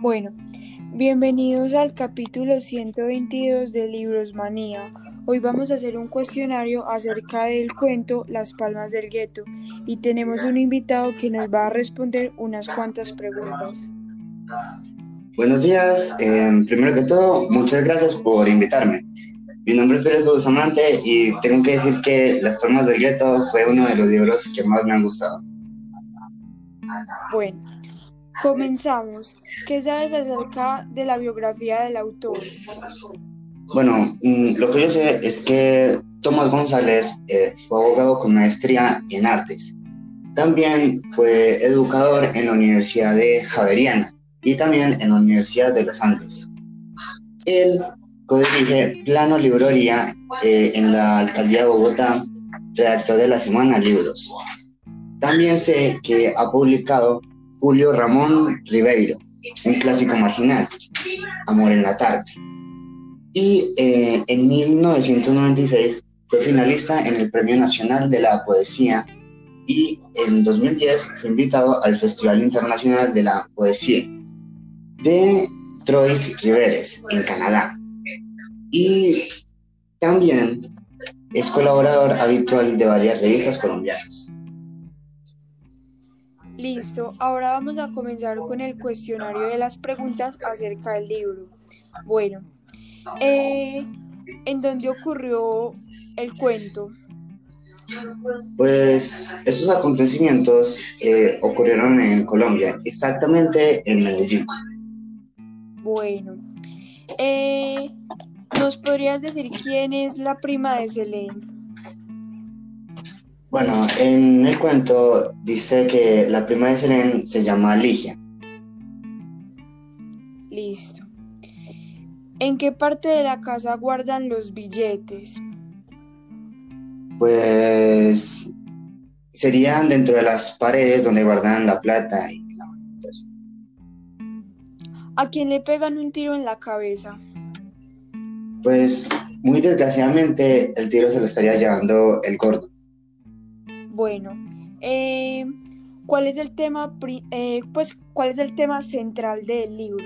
Bueno, bienvenidos al capítulo 122 de Libros Manía. Hoy vamos a hacer un cuestionario acerca del cuento Las Palmas del Gueto y tenemos un invitado que nos va a responder unas cuantas preguntas. Buenos días, em, primero que todo, muchas gracias por invitarme. Mi nombre es Félix Bustamante y tengo que decir que Las Palmas del Gueto fue uno de los libros que más me han gustado. Bueno, comenzamos. ¿Qué sabes acerca de la biografía del autor? Bueno, mm, lo que yo sé es que Tomás González eh, fue abogado con maestría en artes. También fue educador en la Universidad de Javeriana y también en la Universidad de los Andes. Él codirige plano librería eh, en la alcaldía de Bogotá, redactor de la semana Libros. También sé que ha publicado Julio Ramón Ribeiro, un clásico marginal, Amor en la tarde y eh, en 1996 fue finalista en el Premio Nacional de la Poesía y en 2010 fue invitado al Festival Internacional de la Poesía de Trois Riveres en Canadá. Y también es colaborador habitual de varias revistas colombianas. Listo, ahora vamos a comenzar con el cuestionario de las preguntas acerca del libro. Bueno, eh, ¿En dónde ocurrió el cuento? Pues esos acontecimientos eh, ocurrieron en Colombia, exactamente en Medellín. Bueno, eh, ¿nos podrías decir quién es la prima de Selene? Bueno, en el cuento dice que la prima de Selene se llama Ligia. Listo. ¿En qué parte de la casa guardan los billetes? Pues serían dentro de las paredes donde guardan la plata y la ¿A quién le pegan un tiro en la cabeza? Pues muy desgraciadamente el tiro se lo estaría llevando el gordo. Bueno, eh, ¿cuál es el tema, eh, pues, cuál es el tema central del libro?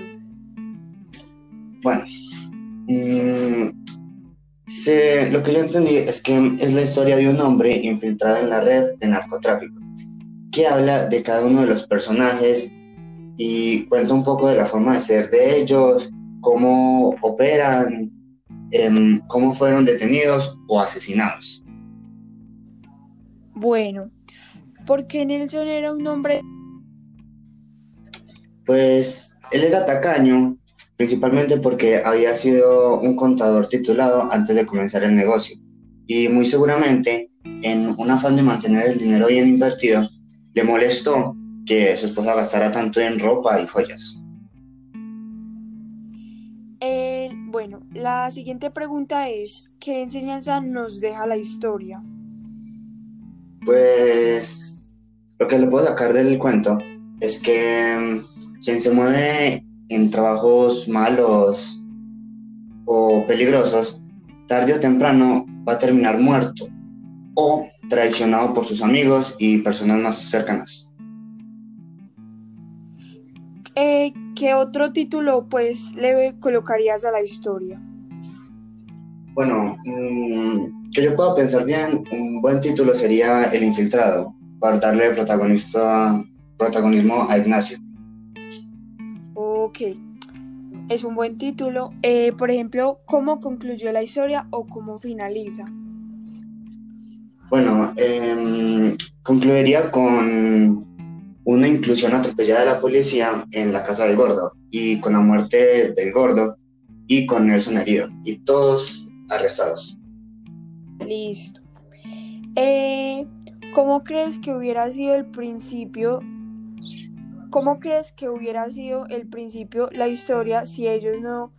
Bueno, mm, lo que yo entendí es que es la historia de un hombre infiltrado en la red de narcotráfico, que habla de cada uno de los personajes y cuenta un poco de la forma de ser de ellos, cómo operan, em, cómo fueron detenidos o asesinados. Bueno, ¿por qué Nelson era un hombre? Pues él era tacaño principalmente porque había sido un contador titulado antes de comenzar el negocio y muy seguramente en un afán de mantener el dinero bien invertido, le molestó que su esposa gastara tanto en ropa y joyas. bueno, la siguiente pregunta es, ¿qué enseñanza nos deja la historia? Pues lo que le puedo sacar del cuento es que mm, quien se mueve en trabajos malos o peligrosos, tarde o temprano va a terminar muerto o traicionado por sus amigos y personas más cercanas. Eh, ¿Qué otro título pues le colocarías a la historia? Bueno, mm, que yo pueda pensar bien, un buen título sería El Infiltrado, para darle protagonista, protagonismo a Ignacio. Ok, es un buen título. Eh, por ejemplo, ¿cómo concluyó la historia o cómo finaliza? Bueno, eh, concluiría con una inclusión atropellada de la policía en la casa del gordo y con la muerte del gordo y con Nelson herido y todos arrestados. Listo. Eh, ¿Cómo crees que hubiera sido el principio ¿Cómo crees que hubiera sido el principio la historia si ellos no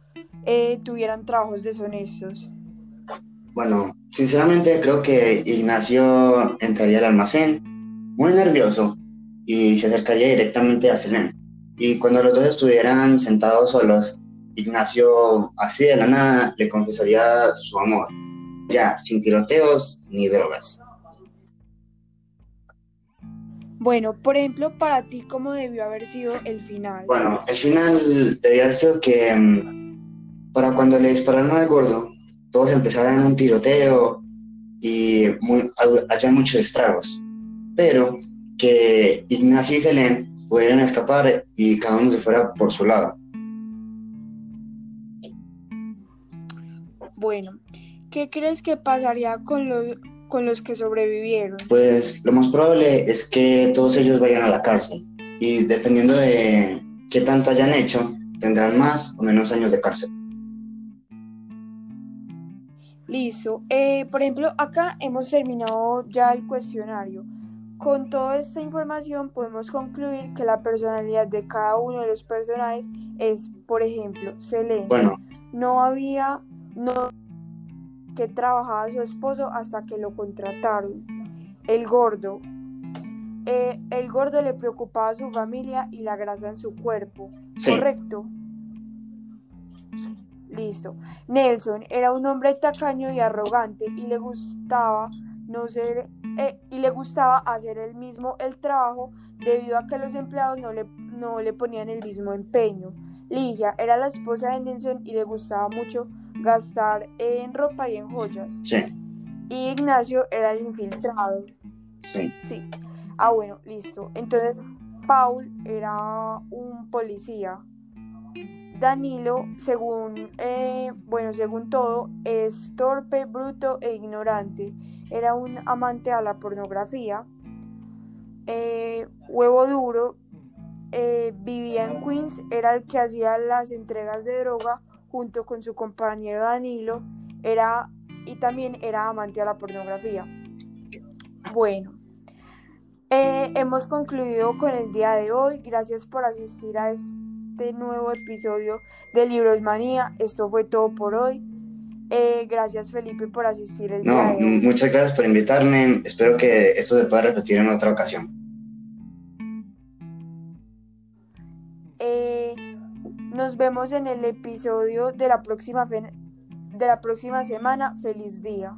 eh, tuvieran trabajos deshonestos? Bueno, sinceramente creo que Ignacio entraría al almacén muy nervioso y se acercaría directamente a Selene. Y cuando los dos estuvieran sentados solos, Ignacio, así de la nada, le confesaría su amor, ya sin tiroteos ni drogas. Bueno, por ejemplo, para ti, ¿cómo debió haber sido el final? Bueno, el final debió haber sido que mm, para cuando le dispararon al gordo, todos empezaran un tiroteo y muy, haya muchos estragos. Pero que Ignacio y Selene pudieran escapar y cada uno se fuera por su lado. Bueno, ¿qué crees que pasaría con los, con los que sobrevivieron? Pues lo más probable es que todos ellos vayan a la cárcel y dependiendo de qué tanto hayan hecho, tendrán más o menos años de cárcel. Listo. Eh, por ejemplo, acá hemos terminado ya el cuestionario. Con toda esta información podemos concluir que la personalidad de cada uno de los personajes es, por ejemplo, Selene. Bueno. No había no que trabajaba su esposo hasta que lo contrataron. El gordo. Eh, el gordo le preocupaba a su familia y la grasa en su cuerpo. ¿Correcto? Listo. Nelson era un hombre tacaño y arrogante y le gustaba no ser eh, y le gustaba hacer el mismo el trabajo debido a que los empleados no le, no le ponían el mismo empeño. Ligia era la esposa de Nelson y le gustaba mucho gastar en ropa y en joyas. Sí. Y Ignacio era el infiltrado. Sí. Sí. Ah, bueno, listo. Entonces, Paul era un policía. Danilo, según, eh, bueno, según todo, es torpe, bruto e ignorante. Era un amante a la pornografía. Eh, huevo duro, eh, vivía en Queens, era el que hacía las entregas de droga junto con su compañero Danilo, era y también era amante a la pornografía. Bueno, hemos concluido con el día de hoy. Gracias por asistir a este este nuevo episodio de Libros Manía. Esto fue todo por hoy. Eh, gracias Felipe por asistir el no, día de hoy. Muchas gracias por invitarme. Espero que esto se pueda repetir en otra ocasión. Nos vemos en el episodio de la próxima, de la próxima semana. Feliz día.